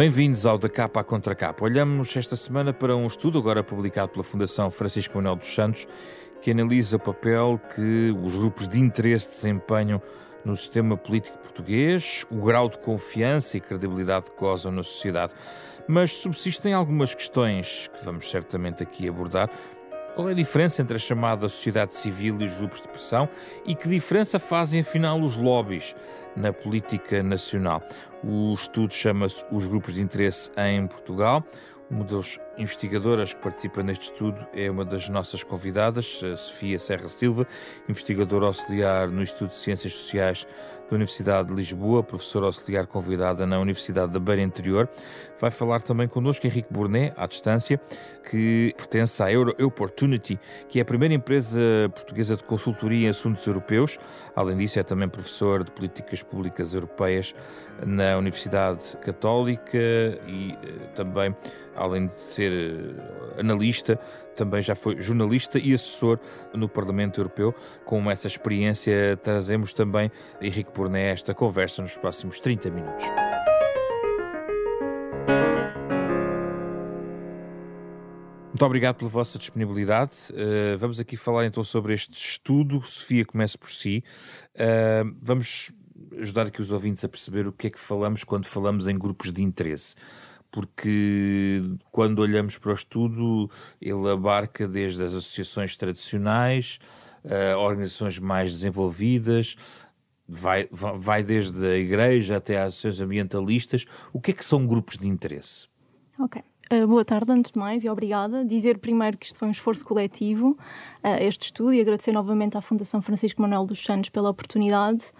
Bem-vindos ao Da Capa à Contra Capa. Olhamos esta semana para um estudo agora publicado pela Fundação Francisco Manuel dos Santos que analisa o papel que os grupos de interesse desempenham no sistema político português, o grau de confiança e credibilidade que gozam na sociedade. Mas subsistem algumas questões que vamos certamente aqui abordar. Qual é a diferença entre a chamada sociedade civil e os grupos de pressão e que diferença fazem afinal os lobbies na política nacional? O estudo chama-se Os Grupos de Interesse em Portugal. Uma das investigadoras que participa neste estudo é uma das nossas convidadas, Sofia Serra Silva, investigadora auxiliar no Instituto de Ciências Sociais da Universidade de Lisboa, professora auxiliar convidada na Universidade da Beira Interior. Vai falar também connosco Henrique Burnet, à distância, que pertence à Euro Opportunity, que é a primeira empresa portuguesa de consultoria em assuntos europeus. Além disso, é também professor de políticas públicas europeias na Universidade Católica e eh, também, além de ser eh, analista, também já foi jornalista e assessor no Parlamento Europeu. Com essa experiência, trazemos também Henrique Burnet esta conversa nos próximos 30 minutos. Muito obrigado pela vossa disponibilidade. Uh, vamos aqui falar então sobre este estudo. Sofia, comece por si. Uh, vamos ajudar aqui os ouvintes a perceber o que é que falamos quando falamos em grupos de interesse. Porque quando olhamos para o estudo, ele abarca desde as associações tradicionais, uh, organizações mais desenvolvidas, vai, vai desde a igreja até às associações ambientalistas. O que é que são grupos de interesse? Ok. Uh, boa tarde, antes de mais, e obrigada. Dizer primeiro que isto foi um esforço coletivo, uh, este estudo, e agradecer novamente à Fundação Francisco Manuel dos Santos pela oportunidade.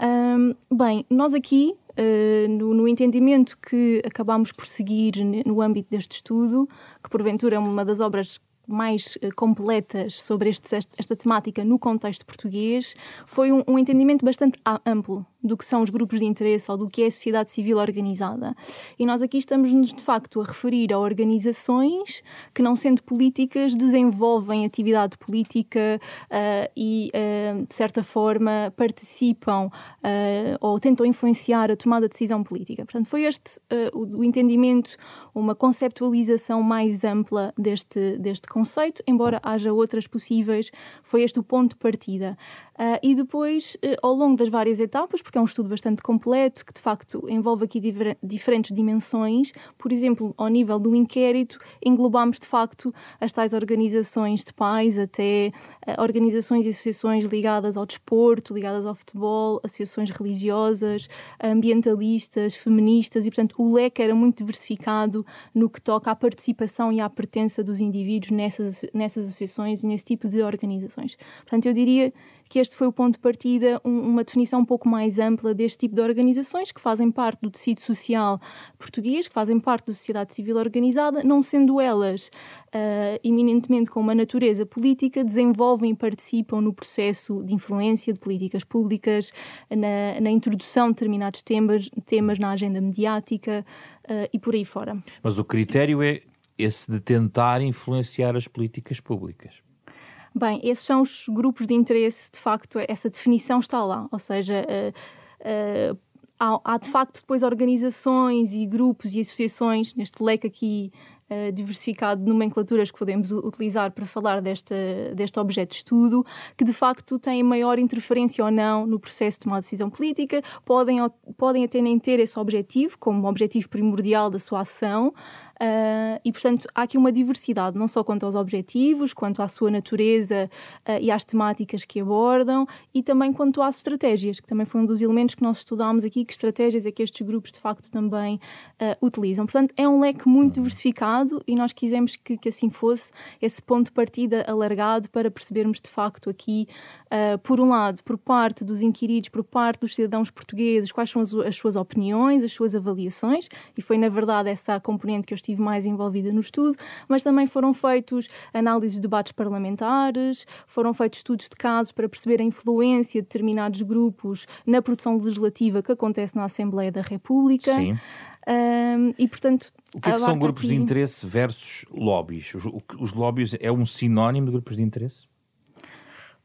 Um, bem, nós aqui, uh, no, no, entendimento que acabámos por seguir no âmbito deste estudo, que porventura é uma das obras mais uh, completas sobre este, esta temática no contexto português, foi um, um entendimento bastante amplo do que são os grupos de interesse ou do que é a sociedade civil organizada. E nós aqui estamos-nos, de facto, a referir a organizações que, não sendo políticas, desenvolvem atividade política uh, e, uh, de certa forma, participam uh, ou tentam influenciar a tomada de decisão política. Portanto, foi este o, o, entendimento, uma conceptualização mais ampla deste, deste conceito, embora haja outras possíveis, foi este o ponto de partida. Uh, e depois, uh, ao longo das várias etapas, porque é um estudo bastante completo, que de facto envolve aqui diver- diferentes dimensões, por exemplo, ao nível do inquérito, englobamos de facto as tais organizações de pais, até uh, organizações e associações ligadas ao desporto, ligadas ao futebol, associações religiosas, ambientalistas, feministas, e portanto o leque era muito diversificado no que toca à participação e à pertença dos indivíduos nessas, nessas associações e nesse tipo de organizações. Portanto, eu diria que este foi o ponto de partida, um, uma definição um pouco mais ampla deste tipo de organizações que fazem parte do tecido social português, que fazem parte da sociedade civil organizada, não sendo elas uh, eminentemente com uma natureza política, desenvolvem e participam no processo de influência de políticas públicas, na, na introdução de determinados temas, temas na agenda mediática uh, e por aí fora. Mas o critério é esse de tentar influenciar as políticas públicas. Bem, esses são os grupos de interesse, de facto, essa definição está lá. Ou seja, uh, uh, há, há, de facto depois organizações e grupos e associações, neste leque aqui uh, diversificado de nomenclaturas que podemos utilizar para falar deste, deste objeto de estudo, que de facto têm maior interferência ou não no processo de tomar decisão política, podem, podem até nem ter esse objetivo como objetivo primordial da sua ação. Uh, e, portanto, há aqui uma diversidade, não só quanto aos objetivos, quanto à sua natureza uh, e às temáticas que abordam, e também quanto às estratégias, que também foi um dos elementos que nós estudámos aqui, que estratégias é que estes grupos de facto também uh, utilizam. Portanto, é um leque muito diversificado e nós quisemos que, que assim fosse esse ponto de partida alargado para percebermos de facto aqui, por um lado, por parte dos inquiridos, por parte dos cidadãos portugueses, quais são as, as suas opiniões, as suas avaliações, e foi na verdade essa a componente que eu estive estive mais envolvida no estudo, mas também foram feitos análises de debates parlamentares, foram feitos estudos de casos para perceber a influência de determinados grupos na produção legislativa que acontece na Assembleia da República. Sim. Um, e portanto o que, é que são grupos aqui... de interesse versus lobbies? Os, os lobbies é um sinónimo de grupos de interesse?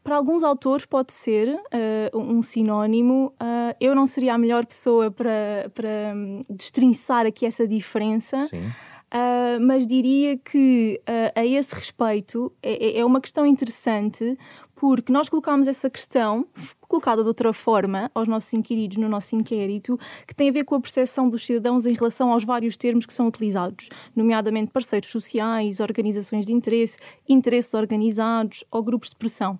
Para alguns autores pode ser uh, um sinónimo, uh, eu não seria a melhor pessoa para, para hum, destrinçar aqui essa diferença. Sim. Uh, mas diria que uh, a esse respeito é, é, é uma questão interessante porque nós colocámos essa questão, colocada de outra forma, aos nossos inquiridos no nosso inquérito, que tem a ver com a percepção dos cidadãos em relação aos vários termos que são utilizados, nomeadamente parceiros sociais, organizações de interesse, interesses organizados ou grupos de pressão.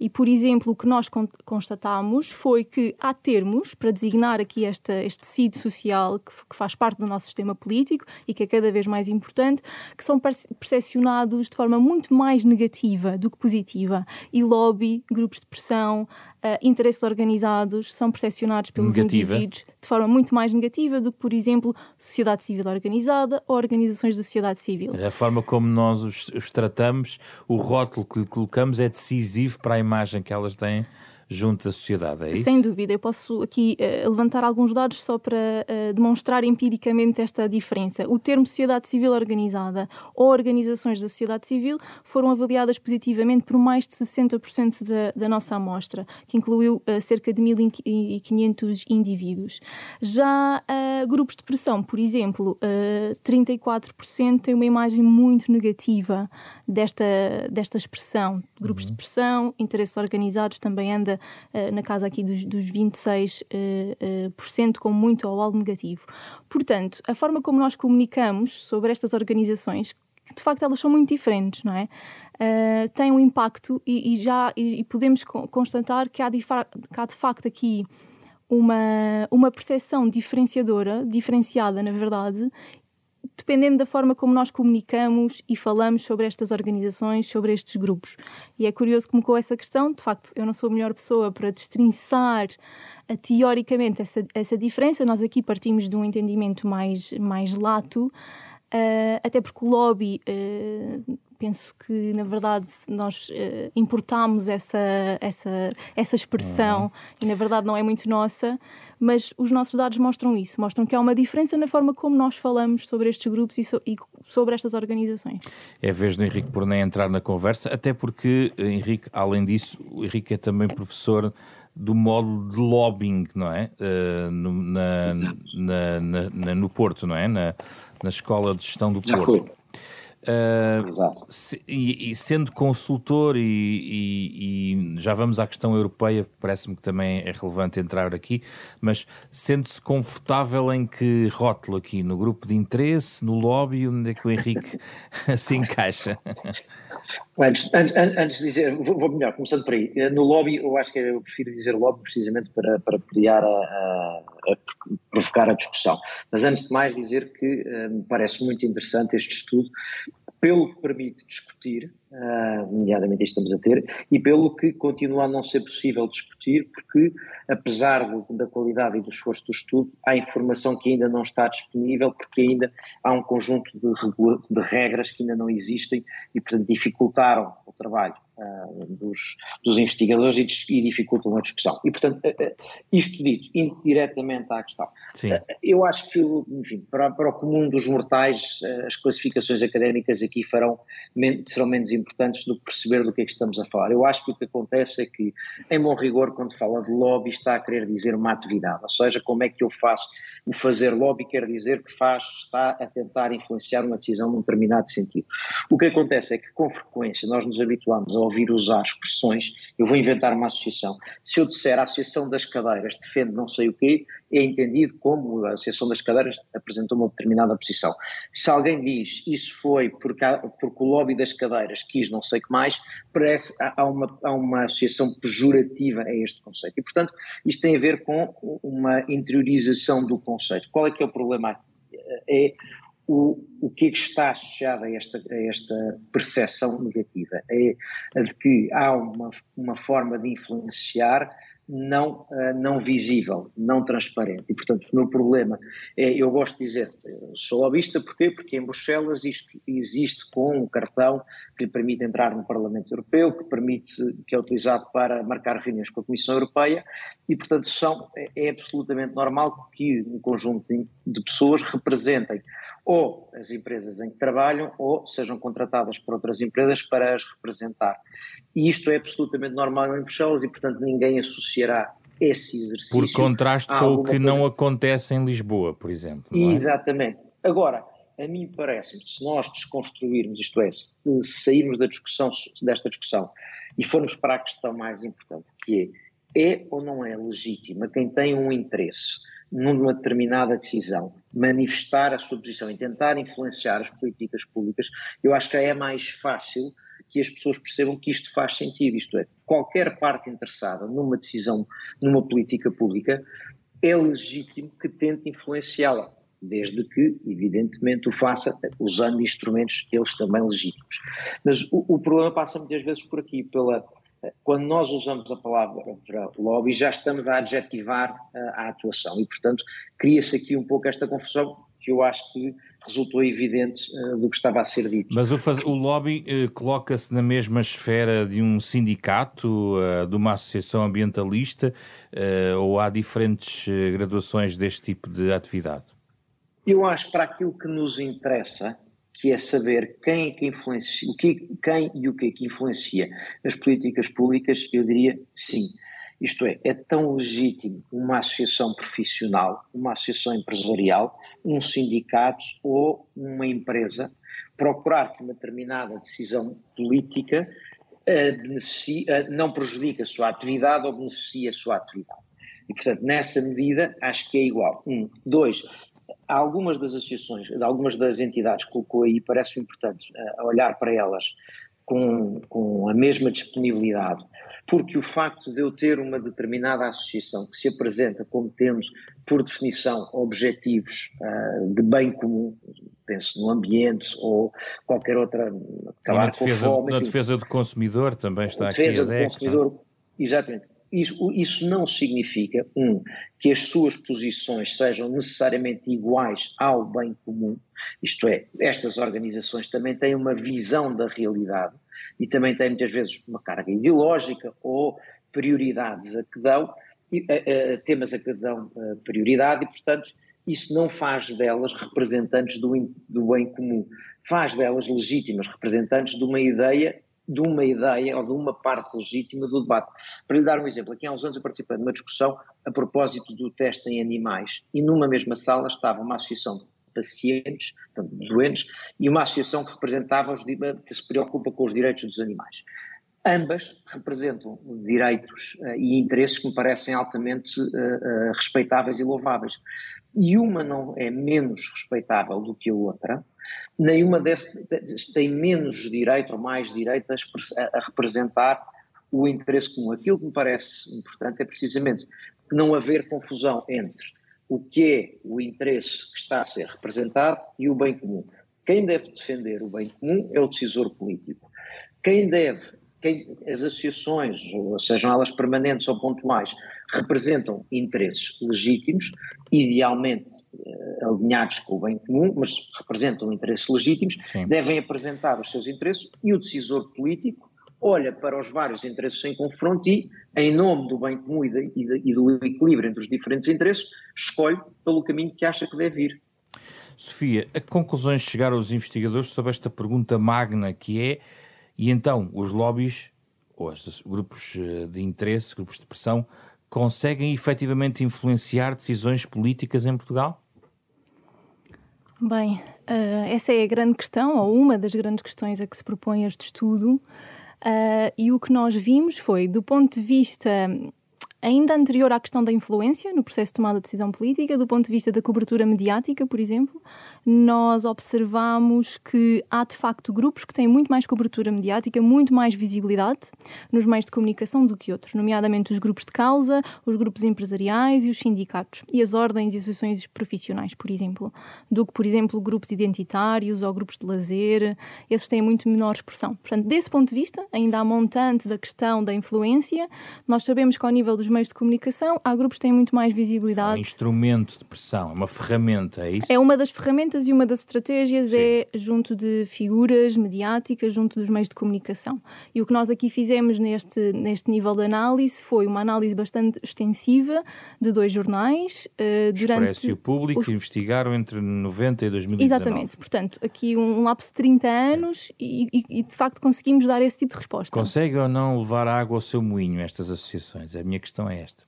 E, por exemplo, o que nós constatámos foi que há termos para designar aqui esta, este tecido social que, que, faz parte do nosso sistema político e que é cada vez mais importante, que são percepcionados de forma muito mais negativa do que positiva. E lobby, grupos de pressão, uh, interesses organizados são percepcionados pelos negativa. indivíduos de forma muito mais negativa do que, por exemplo, sociedade civil organizada ou organizações da sociedade civil. A forma como nós os, os tratamos, o rótulo que lhe colocamos é decisivo para a imagem que elas têm junto da sociedade, é isso? Sem dúvida, eu posso aqui uh, levantar alguns dados só para uh, demonstrar empiricamente esta diferença. O termo sociedade civil organizada ou organizações da sociedade civil foram avaliadas positivamente por mais de 60% da, da nossa amostra, que incluiu uh, cerca de 1.500 indivíduos. Já grupos de pressão, por exemplo, 34% têm uma imagem muito negativa desta, desta expressão. Grupos uhum. de pressão, interesses organizados também anda uh, na casa aqui dos, dos 26%, uh, uh, com muito ou algo negativo. Portanto, a forma como nós comunicamos sobre estas organizações, de facto elas são muito diferentes, não é? Uh, tem um impacto e, e já e, e podemos constatar que há, de, que há de facto aqui uma, uma percepção diferenciadora, diferenciada na verdade, dependendo da forma como nós comunicamos e falamos sobre estas organizações, sobre estes grupos. E é curioso como com essa questão, de facto, eu não sou a melhor pessoa para destrinçar uh, teoricamente essa, essa diferença, nós aqui partimos de um entendimento mais, mais lato, uh, até porque o lobby uh, penso que na verdade nós uh, importamos essa, essa, essa expressão uhum. e na verdade não é muito nossa, mas os nossos dados mostram isso, mostram que há uma diferença na forma como nós falamos sobre estes grupos e, so, e sobre estas organizações. É a vez do Henrique Porné entrar na conversa, até porque, Henrique, além disso, o Henrique é também professor do modo de lobbying, não é? Uh, no, na, na, na, no Porto, não é? Na, na Escola de Gestão do Porto. Já foi. Uh, se, e, e, sendo consultor e, e, e, já vamos à questão europeia, parece-me que também é relevante entrar aqui, mas sente-se confortável em que rótulo aqui? No grupo de interesse, no lobby, onde é que o Henrique se encaixa? Antes, antes, antes de dizer, vou, vou, melhor, começando por aí. No lobby, eu acho que eu prefiro dizer lobby precisamente para, para criar a, a, a provocar a discussão. Mas antes de mais dizer que uh, me parece muito interessante este estudo, pelo que permite discutir, uh, nomeadamente estamos a ter, e pelo que continua a não ser possível discutir, porque apesar do, da qualidade e do esforço do estudo, há informação que ainda não está disponível, porque ainda há um conjunto de, de regras que ainda não existem e, portanto, dificultaram o trabalho uh, dos, dos, investigadores e, e, dificultam a discussão. E, portanto, uh, isto dito, indiretamente à questão. eu acho que, enfim, para, para, o comum dos mortais, as classificações académicas aqui farão, serão menos importantes do que perceber do que é que estamos a falar. Eu acho que o que acontece é que, em bom rigor, quando fala de lobby, está a querer dizer uma atividade, ou seja, como é que eu faço o fazer lobby, quer dizer que faz, está a tentar influenciar uma decisão num determinado sentido. O que acontece é que, com frequência, nós nos habituamos a ouvir usar expressões, eu vou inventar uma associação. Se eu disser a Associação das Cadeiras defende não sei o quê, é entendido como a Associação das Cadeiras apresentou uma determinada posição. Se alguém diz isso foi porque, porque o lobby das cadeiras quis não sei o que mais, parece há uma, há uma associação pejorativa a este conceito. E, portanto, isto tem a ver com uma interiorização do conceito. Qual é que é o problema? É o, o que é que está associado a esta, a esta percepção negativa? É a de que há uma, uma forma de influenciar não, uh, não visível, não transparente. E, portanto, o meu problema é, eu gosto de dizer, sou lobista, porquê? Porque em Bruxelas isto existe com um cartão que lhe permite entrar no Parlamento Europeu, que permite, que é utilizado para marcar reuniões com a Comissão Europeia, e, portanto, são, é, é absolutamente normal que um conjunto de pessoas representem ou as empresas em que trabalham ou sejam contratadas por outras empresas para as representar. E isto é absolutamente normal em Bruxelas e, portanto, ninguém associará esse exercício. Por contraste com o que coisa... não acontece em Lisboa, por exemplo. É? Exatamente. Agora, a mim parece-me que se nós desconstruirmos, isto é, se sairmos da discussão, desta discussão e formos para a questão mais importante, que é, é ou não é legítima quem tem um interesse numa determinada decisão, manifestar a sua posição e tentar influenciar as políticas públicas, eu acho que é mais fácil que as pessoas percebam que isto faz sentido, isto é, qualquer parte interessada numa decisão, numa política pública, é legítimo que tente influenciá-la desde que, evidentemente, o faça usando instrumentos eles também legítimos. Mas o, o problema passa muitas vezes por aqui, pela quando nós usamos a palavra lobby, já estamos a adjetivar a atuação e, portanto, cria-se aqui um pouco esta confusão que eu acho que resultou evidente uh, do que estava a ser dito. Mas o, faz, o lobby uh, coloca-se na mesma esfera de um sindicato, uh, de uma associação ambientalista, ou há diferentes graduações deste tipo de atividade? Eu acho que para aquilo que nos interessa, que é saber quem é que influencia, o que, quem e o que é que influencia as políticas públicas, eu diria sim. Isto é, é tão legítimo uma associação profissional, uma associação empresarial, um sindicato ou uma empresa procurar que uma determinada decisão política beneficie, uh, não prejudique a sua atividade ou beneficie a sua atividade. E, portanto, nessa medida, acho que é igual. Um. Dois, algumas das associações, algumas das entidades que colocou aí, parece importante uh, olhar para elas com, com a mesma disponibilidade, porque o facto de eu ter uma determinada associação que se apresenta como tendo, por definição, objetivos uh, de bem comum, penso no ambiente ou qualquer outra, acabar na defesa, com fome, na defesa do consumidor também está aqui a defesa do consumidor, exatamente isso, isso, não significa, um, que as suas posições sejam necessariamente iguais ao bem comum, isto é, estas organizações também têm uma visão da realidade e também têm muitas vezes uma carga ideológica ou prioridades a que dão, temas a que dão prioridade e, portanto, isso não faz delas representantes do, do bem comum, faz delas legítimas representantes de uma ideia de uma ideia ou de uma parte legítima do debate. Para lhe dar um exemplo, aqui há uns anos eu participei de uma discussão a propósito do teste em animais e numa mesma sala estava uma associação de pacientes, portanto, doentes, e uma associação que representava os, que se preocupa com os direitos dos animais. Ambas representam direitos uh, e interesses que me parecem altamente uh, uh, respeitáveis e louváveis. E uma não é menos respeitável do que a outra, nenhuma deve, tem menos direito ou mais direito a, a representar o interesse comum. Aquilo que me parece importante é precisamente não haver confusão entre o que é o interesse que está a ser representado e o bem comum. Quem deve defender o bem comum é o decisor político. Quem deve quem, as associações, sejam elas permanentes ou pontuais, representam interesses legítimos, idealmente eh, alinhados com o bem comum, mas representam interesses legítimos, Sim. devem apresentar os seus interesses e o decisor político olha para os vários interesses em confronto e, em nome do bem comum e, de, e, de, e do equilíbrio entre os diferentes interesses, escolhe pelo caminho que acha que deve ir. Sofia, a que conclusões chegaram os investigadores sobre esta pergunta magna que é e então os lobbies, ou os grupos eh, de interesse, grupos de pressão, conseguem efetivamente influenciar decisões políticas em Portugal? Bem, uh, essa é a grande questão, ou uma das grandes questões a que se propõe este estudo. Uh, e o que nós vimos foi, do ponto de vista ainda anterior à questão da influência no processo de tomada de decisão política, do ponto de vista da cobertura mediática, por exemplo, nós observamos que há de facto grupos que têm muito mais cobertura mediática, muito mais visibilidade nos meios de comunicação do que outros, nomeadamente os grupos de causa, os grupos empresariais e os sindicatos, e as ordens e associações profissionais, por exemplo, do que, por exemplo, grupos identitários ou grupos de lazer, esses têm muito menor expressão. Portanto, desse ponto de vista, ainda há montante da questão da influência, nós sabemos que ao nível dos meios de comunicação, há grupos que têm muito mais visibilidade. É um instrumento de pressão, uma ferramenta, é isso? É uma das ferramentas e uma das estratégias Sim. é junto de figuras mediáticas, junto dos meios de comunicação. E o que nós aqui fizemos neste, neste nível de análise foi uma análise bastante extensiva de dois jornais. Uh, durante Expresso e o Público os... investigaram entre 90 e 2019. Exatamente, portanto, aqui um lapso de 30 anos e, e, e, de facto conseguimos dar esse tipo de resposta. Consegue ou não levar água ao seu moinho estas associações? É a minha questão questão é esta.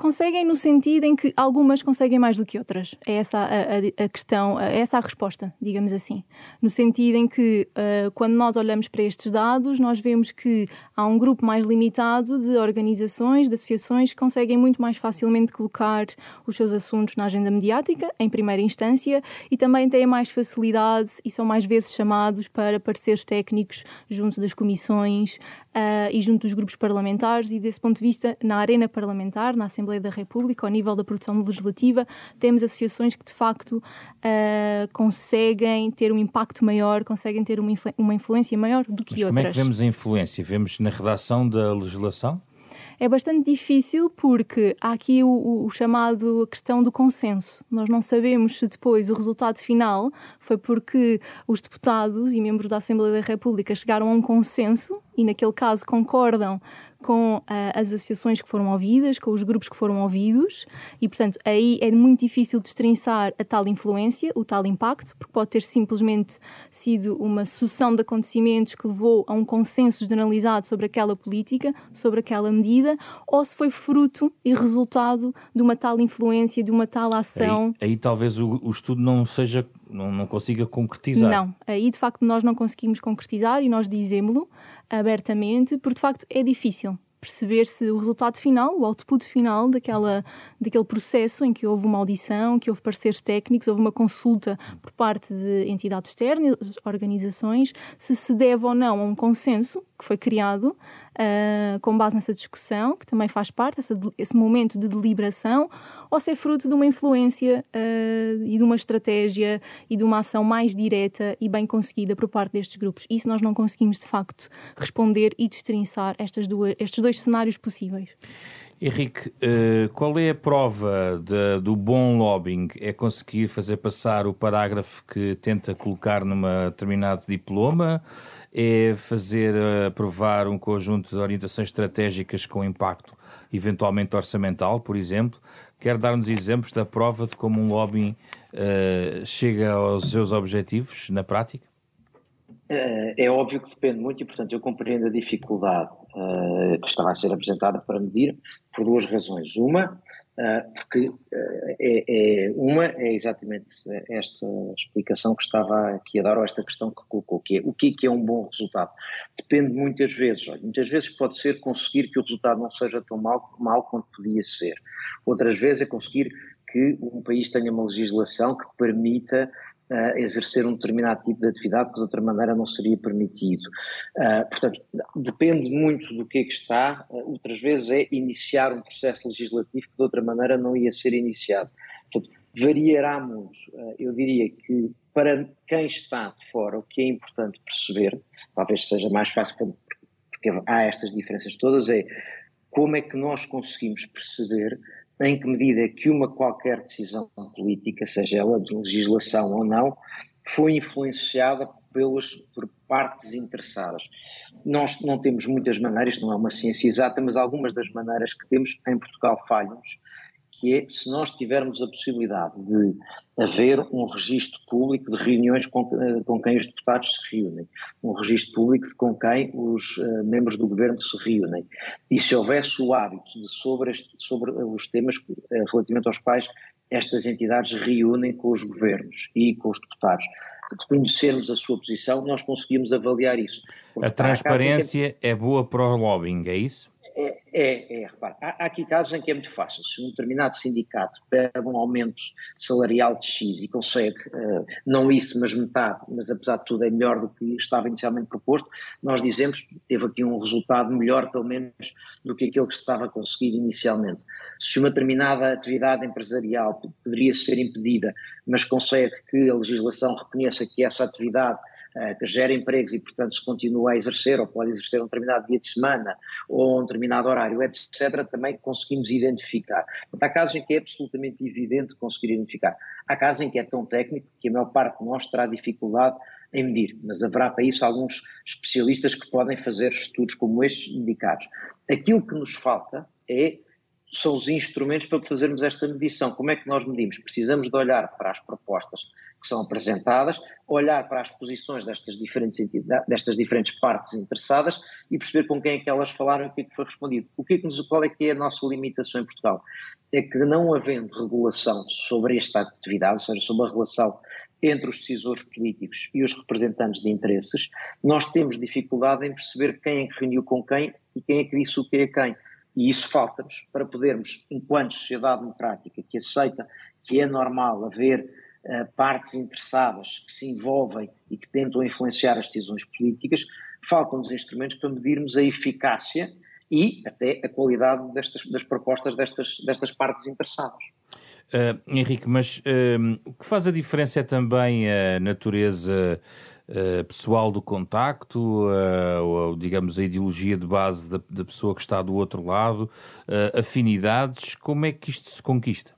Conseguem no sentido em que algumas conseguem mais do que outras. É essa a, a, a questão, é essa a resposta, digamos assim. No sentido em que, uh, quando nós olhamos para estes dados, nós vemos que há um grupo mais limitado de organizações, de associações que conseguem muito mais facilmente colocar os seus assuntos na agenda mediática, em primeira instância, e também têm mais facilidade e são mais vezes chamados para pareceres técnicos junto das comissões uh, e junto dos grupos parlamentares, e desse ponto de vista, na arena parlamentar, na Assembleia Assembleia da República, ao nível da produção legislativa, temos associações que de facto uh, conseguem ter um impacto maior, conseguem ter uma, influ uma influência maior do que Mas outras. Como é que vemos a influência? Vemos na redação da legislação? é bastante difícil porque há aqui o, o, chamado questão do consenso. Nós não sabemos se depois o resultado final foi porque os deputados e membros da Assembleia da República chegaram a um consenso e, naquele caso, concordam com uh, as associações que foram ouvidas, com os grupos que foram ouvidos, e portanto aí é muito difícil destrinçar a tal influência, o tal impacto, porque pode ter simplesmente sido uma sucessão de acontecimentos que levou a um consenso generalizado sobre aquela política, sobre aquela medida, ou se foi fruto e resultado de uma tal influência, de uma tal ação. Aí, aí talvez o, o estudo não seja não, não consiga concretizar. Não, aí de facto nós não conseguimos concretizar e nós dizemos-lo abertamente, porque de facto é difícil perceber se o resultado final, o output final daquela, daquele processo em que houve uma audição, que houve pareceres técnicos, houve uma consulta por parte de entidades externas, organizações, se se deve ou não a um consenso que foi criado uh, com base nessa discussão, que também faz parte, essa, esse momento de deliberação, ou se é fruto de uma influência uh, e de uma estratégia e de uma ação mais direta e bem conseguida por parte destes grupos. Isso nós não conseguimos, de facto, responder e destrinçar estas duas, estes dois cenários possíveis. Henrique, uh, qual é a prova de, do bom lobbying? É conseguir fazer passar o parágrafo que tenta colocar numa determinado diploma? É fazer uh, aprovar um conjunto de orientações estratégicas com impacto, eventualmente orçamental, por exemplo? Quer dar-nos exemplos da prova de como um lobbying uh, chega aos seus objetivos na prática? É óbvio que depende muito e, portanto, eu compreendo a dificuldade uh, que estava a ser apresentada para medir por duas razões. Uma, uh, porque uh, é, é, uma é exatamente esta explicação que estava aqui a dar, ou esta questão que colocou, que é o que é, que é um bom resultado. Depende muitas vezes, olha, muitas vezes pode ser conseguir que o resultado não seja tão mal, mal quanto podia ser. Outras vezes é conseguir que um país tenha uma legislação que permita uh, exercer um determinado tipo de atividade que de outra maneira não seria permitido. Uh, portanto, depende muito do que é que está, uh, outras vezes é iniciar um processo legislativo que de outra maneira não ia ser iniciado. Portanto, variará muito. eu diria que para quem está de fora, o que é importante perceber, talvez seja mais fácil porque há estas diferenças todas, é como é que nós conseguimos perceber em que medida que uma qualquer decisão política, seja ela de legislação ou não, foi influenciada pelas, por partes interessadas. Nós não temos muitas maneiras, não é uma ciência exata, mas algumas das maneiras que temos em Portugal falham-nos que é se nós tivermos a possibilidade de haver um registro público de reuniões com, eh, com quem os deputados se reúnem, um registro público de com quem os uh, membros do governo se reúnem, e se houvesse o hábito de sobre, este, sobre os temas uh, relativamente aos quais estas entidades reúnem com os governos e com os deputados, de conhecermos a sua posição, nós conseguimos avaliar isso. Porque a transparência é boa para o lobbying, é isso? É, é, é repare, há, há, aqui casos em que é muito fácil. Se um determinado sindicato pede um aumento salarial de X e consegue, uh, não isso, mas metade, mas apesar de tudo é melhor do que estava inicialmente proposto, nós dizemos que teve aqui um resultado melhor, pelo menos, do que aquele que estava a conseguir inicialmente. Se uma determinada atividade empresarial poderia ser impedida, mas consegue que a legislação reconheça que essa atividade que gera empregos e, portanto, se continua a exercer, ou pode exercer um determinado dia de semana, ou um determinado horário, etc., também conseguimos identificar. Portanto, há casos em que é absolutamente evidente conseguir identificar. Há casos em que é tão técnico que a maior parte de nós terá dificuldade em medir, mas haverá para isso alguns especialistas que podem fazer estudos como estes indicados. Aquilo que nos falta é são os instrumentos para fazermos esta medição. Como é que nós medimos? Precisamos de olhar para as propostas que são apresentadas, olhar para as posições destas diferentes, destas diferentes partes interessadas e perceber com quem é que elas falaram e o que é que foi respondido. O que é que nos, qual é que é a nossa limitação em Portugal? É que não havendo regulação sobre esta atividade, ou seja, sobre a relação entre os decisores políticos e os representantes de interesses, nós temos dificuldade em perceber quem é que reuniu com quem e quem é que disse o que é quem. E isso falta-nos para podermos, enquanto sociedade democrática que aceita que é normal haver partes interessadas que se envolvem e que tentam influenciar as decisões políticas, faltam-nos instrumentos para medirmos a eficácia e até a qualidade destas, das propostas destas, destas partes interessadas. Uh, Henrique, mas uh, o que faz a diferença é também a natureza uh, pessoal do contacto, ou digamos a ideologia de base da, da, pessoa que está do outro lado, afinidades, como é que isto se conquista?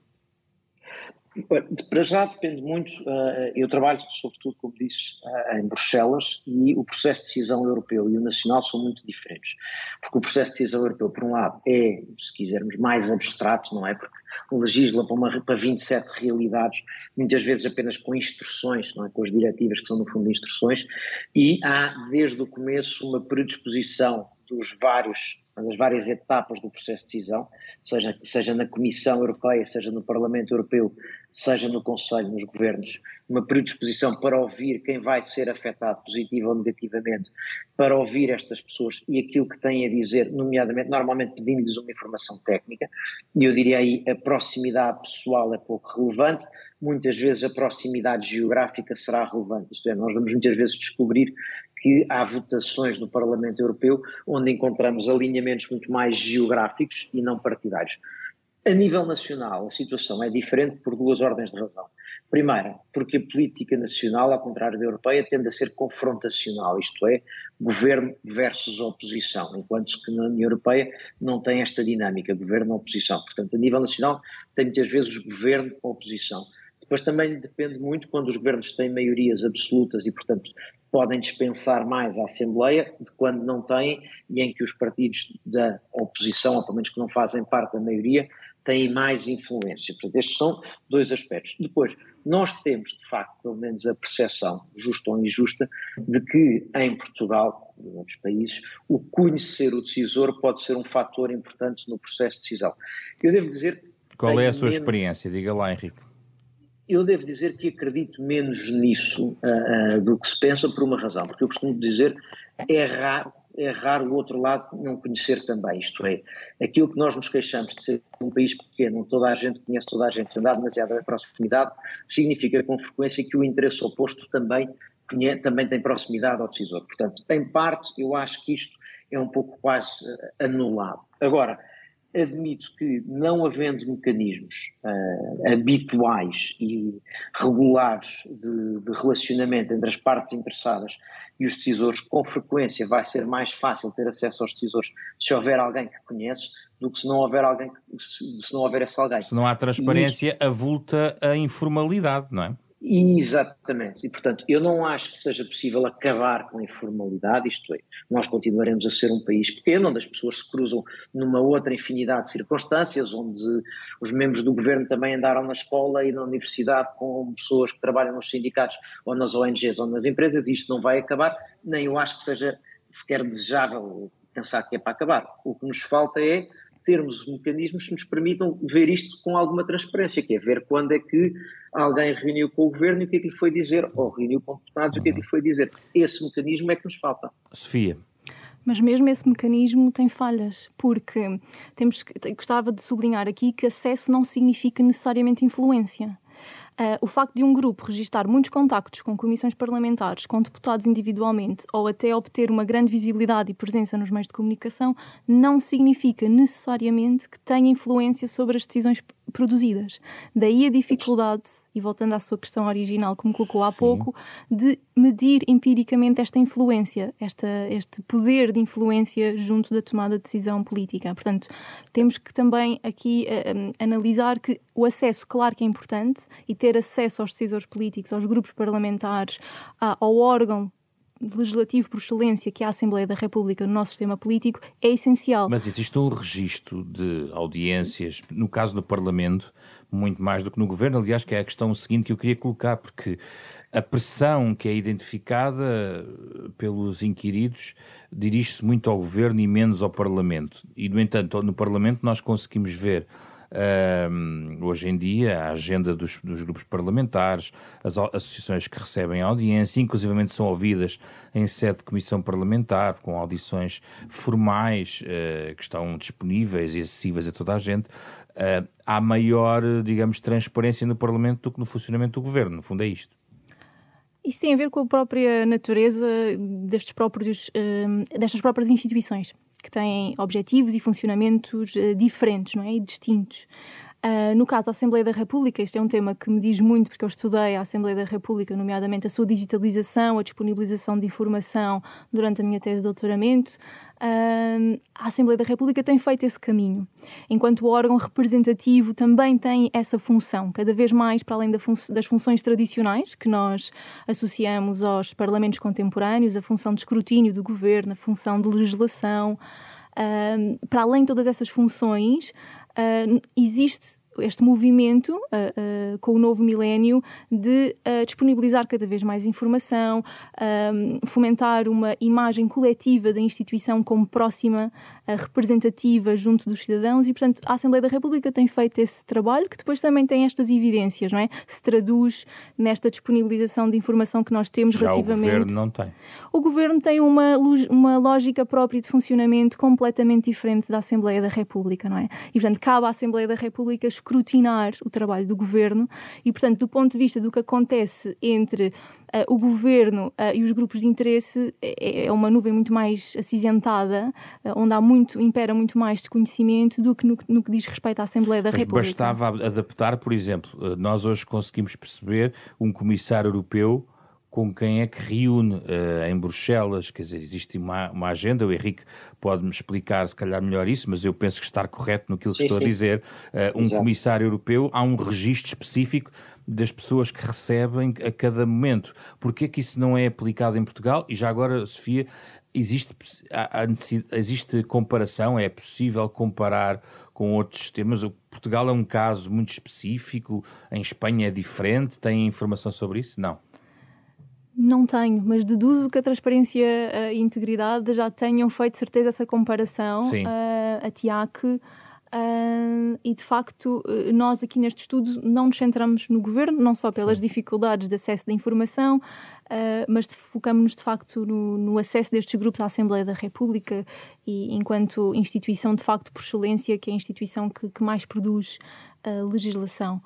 Para já depende muito, eu trabalho sobretudo, como disse, em Bruxelas e o processo de decisão europeu e o nacional são muito diferentes, porque o processo de decisão europeu, por um lado, é, se quisermos, mais abstrato, não é? Porque legisla para, uma, para 27 realidades, muitas vezes apenas com instruções, não é? com as diretivas que são no fundo instruções, e há desde o começo uma predisposição dos vários das várias etapas do processo de decisão, seja, seja na Comissão Europeia, seja no Parlamento Europeu, seja no Conselho, nos governos, uma predisposição para ouvir quem vai ser afetado positivo ou negativamente, para ouvir estas pessoas e aquilo que têm a dizer, nomeadamente, normalmente pedindo-lhes uma informação técnica, e eu diria aí a proximidade pessoal é pouco relevante, muitas vezes a proximidade geográfica será relevante, isto é, nós vamos muitas vezes descobrir que há votações no Parlamento Europeu onde encontramos alinhamentos muito mais geográficos e não partidários. A nível nacional, a situação é diferente por duas ordens de razão. Primeira, porque a política nacional, ao contrário da europeia, tende a ser confrontacional, isto é, governo versus oposição, enquanto que na União Europeia não tem esta dinâmica, governo-oposição. Portanto, a nível nacional, tem muitas vezes governo-oposição. Depois também depende muito quando os governos têm maiorias absolutas e, portanto, podem dispensar mais a Assembleia de quando não têm e em que os partidos da oposição, ou pelo menos que não fazem parte da maioria, têm mais influência. Portanto, estes são dois aspectos. Depois, nós temos, de facto, pelo menos a percepção, justa ou injusta, de que em Portugal em outros países, o conhecer o decisor pode ser um fator importante no processo de decisão. Eu devo dizer. Qual é a sua menos... experiência? Diga lá, Henrique eu devo dizer que acredito menos nisso uh, uh, do que se pensa por uma razão, porque eu costumo dizer é raro, é raro o outro lado não conhecer também, isto é, aquilo que nós nos queixamos de ser um país pequeno, toda a gente conhece toda a gente, andar demasiado à proximidade, significa com frequência que o interesse oposto também, também tem proximidade ao decisor. Portanto, em parte, eu acho que isto é um pouco quase uh, anulado. Agora, admito que, não havendo mecanismos uh, habituais e regulares de, de, relacionamento entre as partes interessadas e os decisores, com frequência vai ser mais fácil ter acesso aos decisores se houver alguém que conhece do que se não houver alguém, se, se não houver esse alguém. Se não há transparência, isso, avulta a informalidade, não é? Exatamente, e portanto eu não acho que seja possível acabar com a informalidade, isto é, nós continuaremos a ser um país pequeno, onde as pessoas se cruzam numa outra infinidade de circunstâncias, onde os membros do governo também andaram na escola e na universidade com pessoas que trabalham nos sindicatos ou nas ONGs ou nas empresas, e isto não vai acabar, nem eu acho que seja sequer desejável pensar que é para acabar. O que nos falta é termos mecanismos que nos permitam ver isto com alguma transparência, que é ver quando é que alguém reuniu com o governo e o que é que lhe foi dizer, ou reuniu com deputados e o que é que lhe foi dizer. Esse mecanismo é que nos falta. Sofia. Mas mesmo esse mecanismo tem falhas, porque temos gostava de sublinhar aqui que acesso não significa necessariamente influência. Uh, o facto de um grupo registar muitos contactos com comissões parlamentares, com deputados individualmente, ou até obter uma grande visibilidade e presença nos meios de comunicação, não significa necessariamente que tenha influência sobre as decisões produzidas. Daí a dificuldade, e voltando à sua questão original, como colocou há Sim. pouco, de medir empiricamente esta influência, esta, este poder de influência junto da tomada de decisão política. Portanto, temos que também aqui uh, analisar que o acesso, claro que é importante, e ter acesso aos decisores políticos, aos grupos parlamentares, ao órgão legislativo por excelência, que é a Assembleia da República no nosso sistema político, é essencial. Mas existe um registro de audiências, no caso do Parlamento, muito mais do que no Governo. Aliás, que é a questão seguinte que eu queria colocar, porque a pressão que é identificada pelos inquiridos dirige-se muito ao Governo e menos ao Parlamento. E, no entanto, no Parlamento nós conseguimos ver Uh, hoje em dia, a agenda dos, dos, grupos parlamentares, as associações que recebem audiência, inclusivamente são ouvidas em sede de comissão parlamentar, com audições formais uh, que estão disponíveis e acessíveis a toda a gente. Uh, há maior, digamos, transparência no Parlamento do que no funcionamento do governo. No fundo, é isto. Isso tem a ver com a própria natureza destes próprios, destas próprias instituições que têm objetivos e funcionamentos uh, diferentes não é? e distintos. Uh, no caso da Assembleia da República, este é um tema que me diz muito porque eu estudei a Assembleia da República, nomeadamente a sua digitalização, a disponibilização de informação durante a minha tese de doutoramento. Uh, a Assembleia da República tem feito esse caminho. Enquanto órgão representativo, também tem essa função, cada vez mais para além fun das funções tradicionais que nós associamos aos parlamentos contemporâneos, a função de escrutínio do governo, a função de legislação. Uh, para além de todas essas funções, uh, existe este movimento uh, uh, com o novo milénio de uh, disponibilizar cada vez mais informação, fomentar uma imagem coletiva da instituição como próxima, representativa junto dos cidadãos e, portanto, a Assembleia da República tem feito esse trabalho que depois também tem estas evidências, não é? Se traduz nesta disponibilização de informação que nós temos Já relativamente. O governo não tem. O governo tem uma, uma lógica própria de funcionamento completamente diferente da Assembleia da República, não é? E, portanto, cabe à Assembleia da República escrutinar o trabalho do governo e, portanto, do ponto de vista do que acontece entre uh, o governo uh, e os grupos de interesse, é, é uma nuvem muito mais acinzentada, uh, onde há muito, impera muito mais desconhecimento do que no, no que diz respeito à Assembleia da Mas República. bastava adaptar, por exemplo, nós hoje conseguimos perceber um comissário europeu com quem é que reúne uh, em Bruxelas, quer dizer, existe uma, uma agenda, o Henrique pode-me explicar se calhar melhor isso, mas eu penso que estar correto no que sim, estou sim. a dizer, uh, um Exato. comissário europeu, há um registro específico das pessoas que recebem a cada momento. Porquê que isso não é aplicado em Portugal? E já agora, Sofia, existe, existe comparação, é possível comparar com outros sistemas? O Portugal é um caso muito específico, em Espanha é diferente, tem informação sobre isso? Não. Não tenho, mas deduzo que a transparência e integridade já tenham feito certeza essa comparação Sim. Uh, a TIAC. Uh, e de facto, uh, nós aqui neste estudo não nos centramos no governo, não só pelas Sim. dificuldades de acesso da informação, uh, mas focamos-nos de facto no, no, acesso destes grupos à Assembleia da República e enquanto instituição de facto por excelência, que é a instituição que, que mais produz legislação.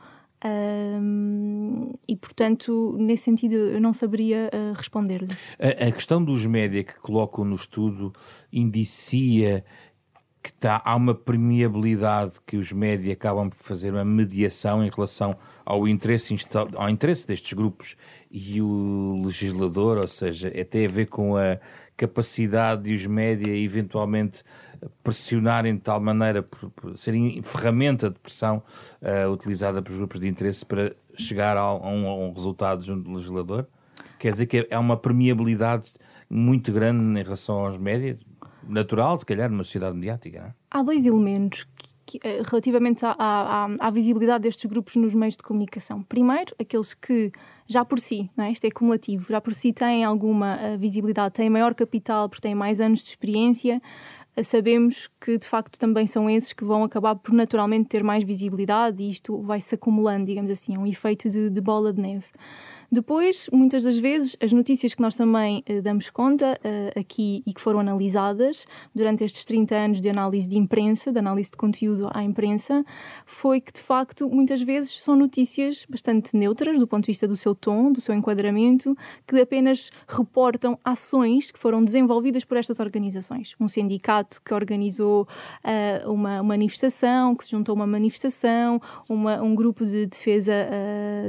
Um, e, portanto, nesse sentido, eu não saberia uh, responder-lhe. A, a, questão dos média que colocam no estudo indicia que tá, há uma permeabilidade que os média acabam por fazer uma mediação em relação ao interesse, ao interesse destes grupos e o legislador, ou seja, é tem a ver com a capacidade de os média eventualmente pressionarem de tal maneira por, por serem ferramenta de pressão uh, utilizada pelos grupos de interesse para chegar a, a, um, a, um, resultado junto do legislador? Quer dizer que é uma permeabilidade muito grande em relação aos médias, natural, se calhar, numa sociedade mediática, não é? Há dois elementos eh, relativamente à, à, à, visibilidade destes grupos nos meios de comunicação. Primeiro, aqueles que já por si, não é? isto é cumulativo, já por si têm alguma uh, visibilidade, têm maior capital porque têm mais anos de experiência, uh, sabemos que de facto também são esses que vão acabar por naturalmente ter mais visibilidade e isto vai se acumulando, digamos assim, é um efeito de, de bola de neve. Depois, muitas das vezes, as notícias que nós também uh, damos conta uh, aqui e que foram analisadas durante estes 30 anos de análise de imprensa, de análise de conteúdo à imprensa, foi que, de facto, muitas vezes são notícias bastante neutras do ponto de vista do seu tom, do seu enquadramento, que apenas reportam ações que foram desenvolvidas por estas organizações. Um sindicato que organizou uh, uma manifestação, que se juntou a uma manifestação, uma, um grupo de defesa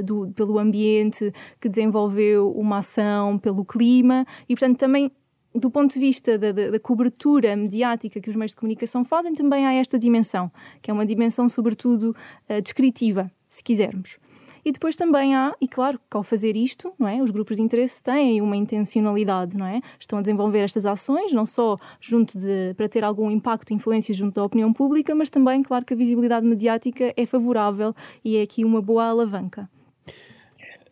do, pelo ambiente que desenvolveu uma ação pelo clima e, portanto, também do ponto de vista da, da, da, cobertura mediática que os meios de comunicação fazem, também há esta dimensão, que é uma dimensão, sobretudo, uh, descritiva, se quisermos. E depois também há, e claro que ao fazer isto, não é, os grupos de interesse têm uma intencionalidade, não é? Estão a desenvolver estas ações, não só junto de, para ter algum impacto e influência junto da opinião pública, mas também, claro, que a visibilidade mediática é favorável e é aqui uma boa alavanca.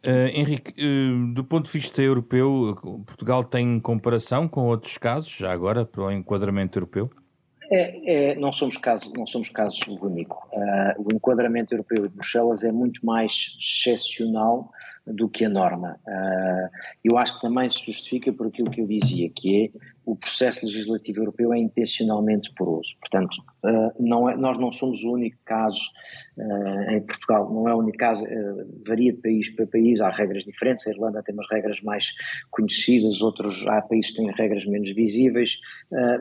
Uh, Henrique, uh, do ponto de vista europeu, Portugal tem comparação com outros casos, já agora, para o enquadramento europeu? É, é, não somos casos, não somos casos único. Uh, o enquadramento europeu de Bruxelas é muito mais excepcional do que a norma. Uh, eu acho que também se justifica por aquilo que eu dizia, que é o processo legislativo europeu é intencionalmente poroso. Portanto, uh, não é, nós não somos o único caso em Portugal, não é o único caso, varia de país para país, há regras diferentes, a Irlanda tem umas regras mais conhecidas, outros, há países que têm regras menos visíveis,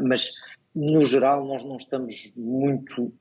mas no geral, nós não estamos muito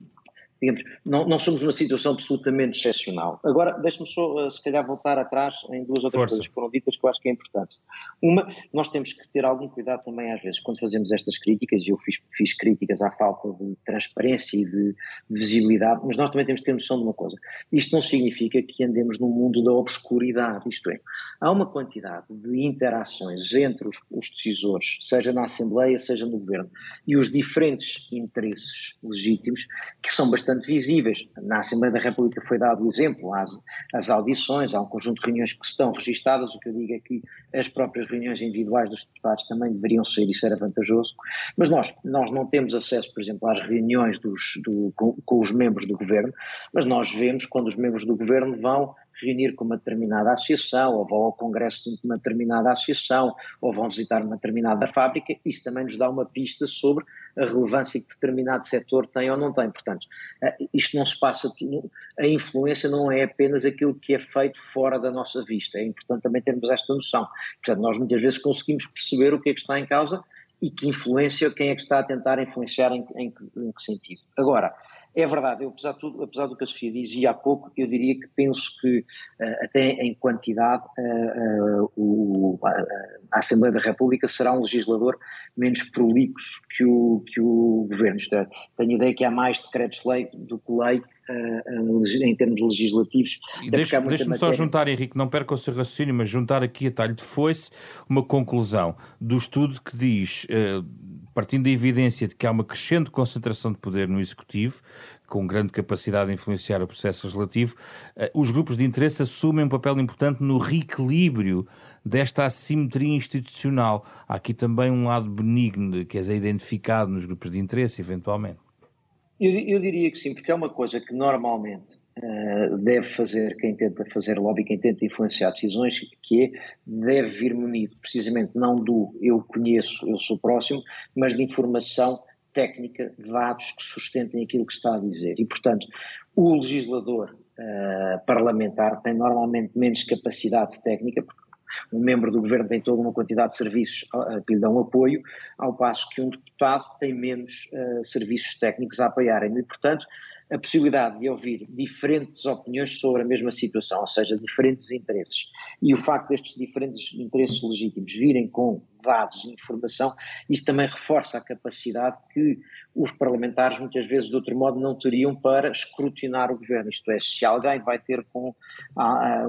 digamos, não, não somos uma situação absolutamente excepcional. Agora, deixe-me só, eh, se calhar, voltar atrás em duas outras Força. coisas que foram ditas que eu acho que é importante. Uma, nós temos que ter algum cuidado também, às vezes, quando fazemos estas críticas, e eu fiz, fiz críticas à falta de transparência e de visibilidade, mas nós também temos que ter noção de uma coisa. Isto não significa que andemos num mundo da obscuridade, isto é, há uma quantidade de interações entre os, os decisores, seja na Assembleia, seja no Governo, e os diferentes interesses legítimos, que são bastante bastante visíveis. Na Assembleia da República foi dado o exemplo, às, audições, há um conjunto de reuniões que estão registadas, o que eu digo é que as próprias reuniões individuais dos deputados também deveriam ser, isso era vantajoso, mas nós, nós não temos acesso, por exemplo, às reuniões dos, do, com, com os membros do governo, mas nós vemos quando os membros do governo vão reunir com uma determinada associação, ou vão ao congresso de uma determinada associação, ou vão visitar uma determinada fábrica, isso também nos dá uma pista sobre a relevância que determinado setor tem ou não tem. Portanto, eh, isto não se passa, a influência não é apenas aquilo que é feito fora da nossa vista, é importante também termos esta noção. Portanto, nós muitas vezes conseguimos perceber o que é que está em causa e que influência, quem é que está a tentar influenciar em, em, em que sentido. Agora, é verdade, eu, apesar, de tudo, apesar do que a Sofia dizia há pouco, eu diria que penso que, uh, até em quantidade, uh, o, a Assembleia da República será um legislador menos prolixo que o, que o Governo. É, tenho a ideia que há mais decretos-lei do que lei em termos legislativos. Deixe-me deixe só juntar, Henrique, não perca o seu raciocínio, mas juntar aqui a talho de foice uma conclusão do estudo que diz partindo da evidência de que há uma crescente concentração de poder no Executivo, com grande capacidade de influenciar o processo legislativo, eh, os grupos de interesse assumem um papel importante no reequilíbrio desta assimetria institucional. Há aqui também um lado benigno, que é identificado nos grupos de interesse, eventualmente. Eu, eu diria que sim, porque é uma coisa que normalmente uh, deve fazer quem tenta fazer lobby, quem tenta influenciar decisões, que é, deve vir munido precisamente não do eu conheço, eu sou próximo, mas de informação técnica, dados que sustentem aquilo que está a dizer. E, portanto, o legislador uh, parlamentar tem normalmente menos capacidade técnica, porque um membro do governo tem toda uma quantidade de serviços uh, que lhe dão apoio, ao passo que um deputado tem menos uh, serviços técnicos a apoiarem. E, portanto, a possibilidade de ouvir diferentes opiniões sobre a mesma situação, ou seja, diferentes interesses, e o facto destes diferentes interesses legítimos virem com dados e informação, isso também reforça a capacidade que os parlamentares muitas vezes de outro modo não teriam para escrutinar o governo. Isto é, se alguém vai ter com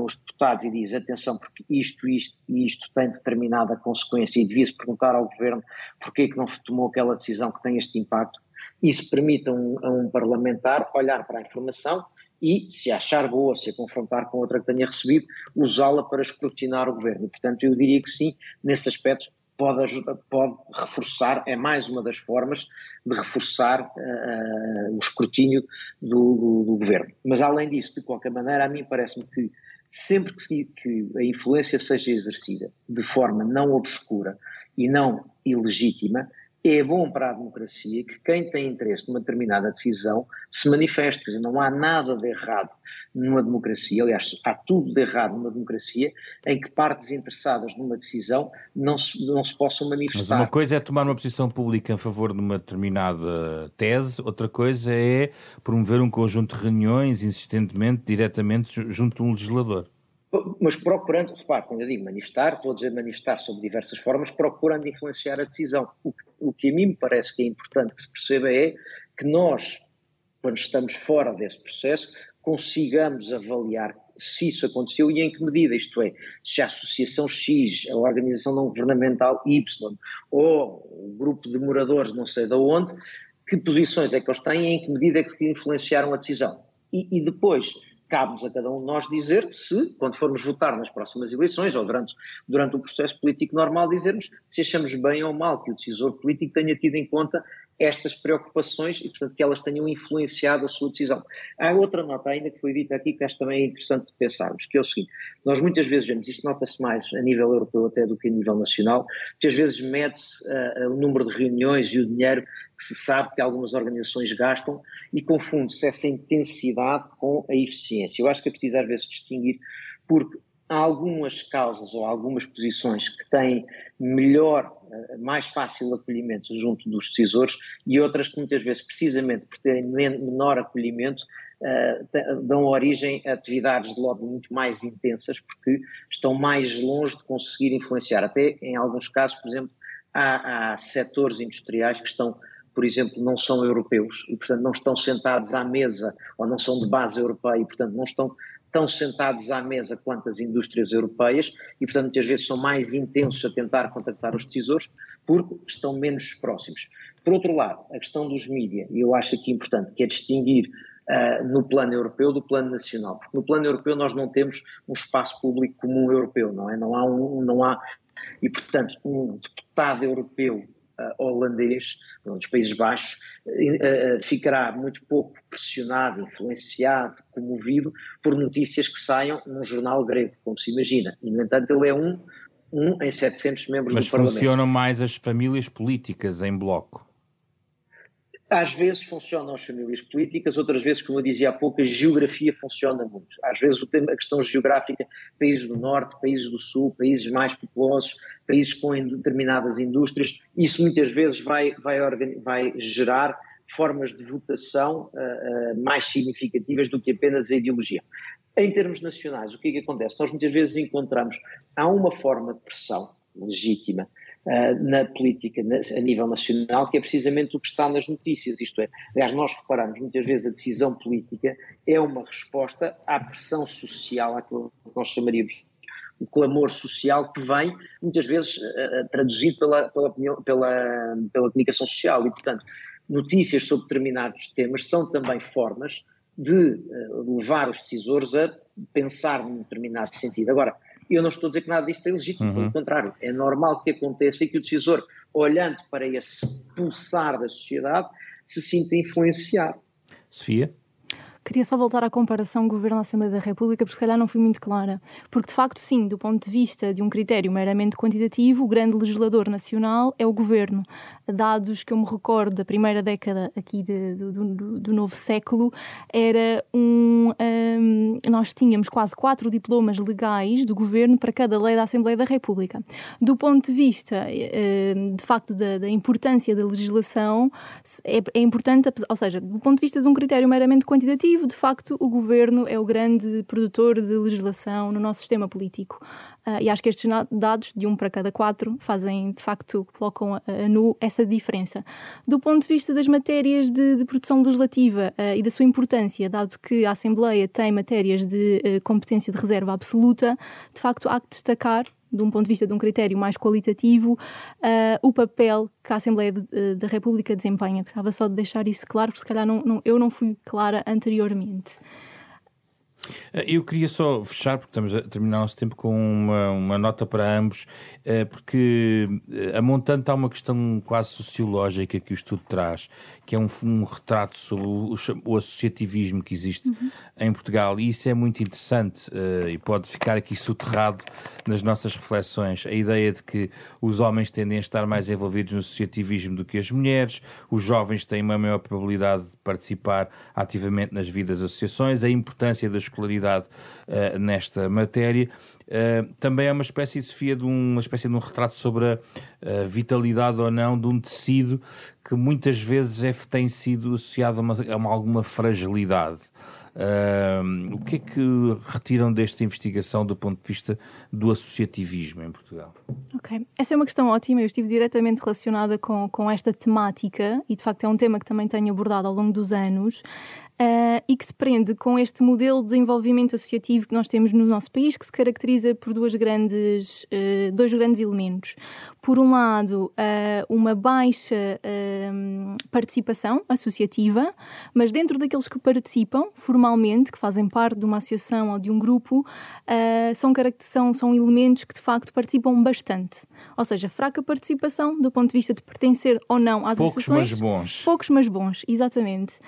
os deputados e diz atenção porque isto, isto e isto tem determinada consequência e devia-se perguntar ao governo porque é que não tomou aquela decisão que tem este impacto, isso permite a um, a um parlamentar olhar para a informação e, se achar boa, se a confrontar com outra que tenha recebido, usá-la para escrutinar o governo. Portanto, eu diria que sim, nesse aspecto, pode, ajudar, pode reforçar, é mais uma das formas de reforçar uh, o escrutínio do, do, do, governo. Mas além disso, de qualquer maneira, a mim parece-me que sempre que, que a influência seja exercida de forma não obscura e não ilegítima, é bom para a democracia que quem tem interesse numa determinada decisão se manifeste. Quer dizer, não há nada de errado numa democracia, aliás, há tudo de errado numa democracia em que partes interessadas numa decisão não se, não se possam manifestar. Mas uma coisa é tomar uma posição pública em favor de uma determinada tese, outra coisa é promover um conjunto de reuniões insistentemente, diretamente, junto a um legislador mas procurando, repare, quando eu digo manifestar, estou a dizer manifestar sob diversas formas, procurando influenciar a decisão. O, o que a mim me parece que é importante que se perceba é que nós, quando estamos fora desse processo, consigamos avaliar se isso aconteceu e em que medida, isto é, se a Associação X, a Organização Não Governamental Y ou o grupo de moradores não sei de onde, que posições é que eles têm e em que medida é que influenciaram a decisão. E, e depois, cabe-nos a cada um de nós dizer se, quando formos votar nas próximas eleições ou durante, durante o processo político normal, dizermos se achamos bem ou mal que o decisor político tenha tido em conta estas preocupações e, portanto, que elas tenham influenciado a sua decisão. Há outra nota ainda que foi dita aqui que acho também interessante pensarmos, que é o seguinte, nós muitas vezes vemos, isto nota-se mais a nível europeu até do que a nível nacional, muitas vezes mede-se uh, o número de reuniões e o dinheiro que se sabe que algumas organizações gastam e confunde-se essa intensidade com a eficiência. Eu acho que é preciso às vezes distinguir, porque há algumas causas ou algumas posições que têm melhor, eh, mais fácil acolhimento junto dos decisores e outras que muitas vezes, precisamente por terem menor acolhimento, eh, dão origem a atividades de lobby muito mais intensas porque estão mais longe de conseguir influenciar. Até em alguns casos, por exemplo, há, há setores industriais que estão por exemplo, não são europeus e, portanto, não estão sentados à mesa ou não são de base europeia e, portanto, não estão estão sentados à mesa quanto as indústrias europeias e, portanto, muitas vezes são mais intensos a tentar contactar os decisores porque estão menos próximos. Por outro lado, a questão dos mídias, e eu acho aqui importante, que é distinguir uh, no plano europeu do plano nacional, porque no plano europeu nós não temos um espaço público comum europeu, não é? Não há um, não há, e portanto, um deputado europeu holandês, dos Países Baixos, uh, ficará muito pouco pressionado, influenciado, comovido por notícias que saiam num jornal grego, como se imagina. E, no entanto, ele é um, um em 700 membros Mas do Parlamento. Mas funcionam mais as famílias políticas em bloco? Às vezes funcionam as famílias políticas, outras vezes, como eu dizia há pouco, a geografia funciona muito. Às vezes tema, a questão geográfica, países do norte, países do sul, países mais populosos, países com determinadas indústrias, isso muitas vezes vai, vai, vai gerar formas de votação uh, uh, mais significativas do que apenas a ideologia. Em termos nacionais, o que é que acontece? Nós muitas vezes encontramos, há uma forma de pressão legítima uh, na política na, a nível nacional, que é precisamente o que está nas notícias. Isto é, aliás, nós reparamos muitas vezes a decisão política é uma resposta à pressão social, àquilo que nós chamaríamos o clamor social que vem muitas vezes uh, traduzido pela, pela, opinião, pela, pela comunicação social e, portanto, notícias sobre determinados temas são também formas de uh, levar os decisores a pensar num determinado sentido. Agora, eu não estou a dizer que nada disto é legítimo, uhum. pelo contrário, é normal que aconteça e que o decisor, olhando para esse pulsar da sociedade, se sinta influenciado. Sofia? Queria só voltar à comparação Governo-Assembleia da República, porque se calhar não fui muito clara. Porque, de facto, sim, do ponto de vista de um critério meramente quantitativo, o grande legislador nacional é o Governo. Dados que eu me recordo da primeira década aqui de, do, do, do, novo século, era um, um, Nós tínhamos quase quatro diplomas legais do Governo para cada lei da Assembleia da República. Do ponto de vista, hum, de facto, da, da importância da legislação, é, é importante, ou seja, do ponto de vista de um critério meramente quantitativo, de facto, o governo é o grande produtor de legislação no nosso sistema político. Uh, e acho que estes dados, de um para cada quatro, fazem, de facto, colocam a, a nu essa diferença. Do ponto de vista das matérias de, de produção legislativa uh, e da sua importância, dado que a Assembleia tem matérias de uh, competência de reserva absoluta, de facto, há que destacar de um ponto de vista de um critério mais qualitativo, uh, o papel que a Assembleia de, da República desempenha. Gostava só de deixar isso claro, porque se calhar não, não, eu não fui clara anteriormente. Eh, eu queria só fechar, porque estamos a terminar o nosso tempo, com uma, uma nota para ambos, eh, porque a montante há uma questão quase sociológica que o estudo traz, que é um, um retrato sobre o, o, associativismo que existe uhum. em Portugal, e isso é muito interessante e pode ficar aqui soterrado nas nossas reflexões. A ideia de que os homens tendem a estar mais envolvidos no associativismo do que as mulheres, os jovens têm uma maior probabilidade de participar ativamente nas vidas das associações, a importância da escolaridade uh, nesta matéria. Uh, também é uma espécie, Sofia, de um, uma espécie de um retrato sobre a, a vitalidade ou não de um tecido que muitas vezes é, tem sido associado a, uma, a uma, alguma fragilidade. Uh, o que é que retiram desta investigação do ponto de vista do associativismo em Portugal? Ok, essa é uma questão ótima. Eu estive diretamente relacionada com, com esta temática e, de facto, é um tema que também tenho abordado ao longo dos anos. Uh, e que se prende com este modelo de desenvolvimento associativo que nós temos no nosso país, que se caracteriza por duas grandes, uh, dois grandes elementos. Por um lado, uh, uma baixa participação associativa, mas dentro daqueles que participam formalmente, que fazem parte de uma associação ou de um grupo, são, são, são elementos que de facto participam bastante. Ou seja, fraca participação do ponto de vista de pertencer ou não às Poucos, associações. Poucos, mas bons. Poucos, mas bons, exatamente.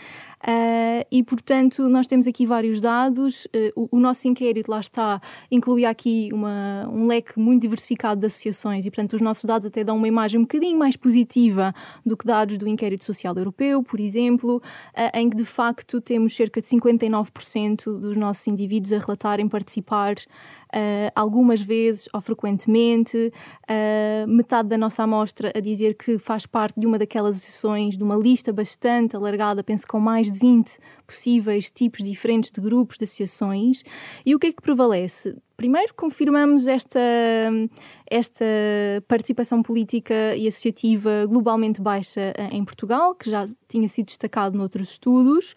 Uh, e, portanto, nós temos aqui vários dados. Uh, o, o, nosso inquérito, lá está, inclui aqui uma, um leque muito diversificado de associações e, portanto, os nossos dados até dão uma imagem um bocadinho mais positiva do que dados do Inquérito Social Europeu, por exemplo, uh, em que, de facto, temos cerca de 59% dos nossos indivíduos a relatarem participar uh, algumas vezes ou frequentemente, uh, metade da nossa amostra a dizer que faz parte de uma daquelas associações, de uma lista bastante alargada, penso com mais de 20 possíveis tipos diferentes de grupos de associações. E o que é que prevalece? Primeiro, confirmamos esta, esta participação política e associativa globalmente baixa eh, em Portugal, que já tinha sido destacado noutros estudos.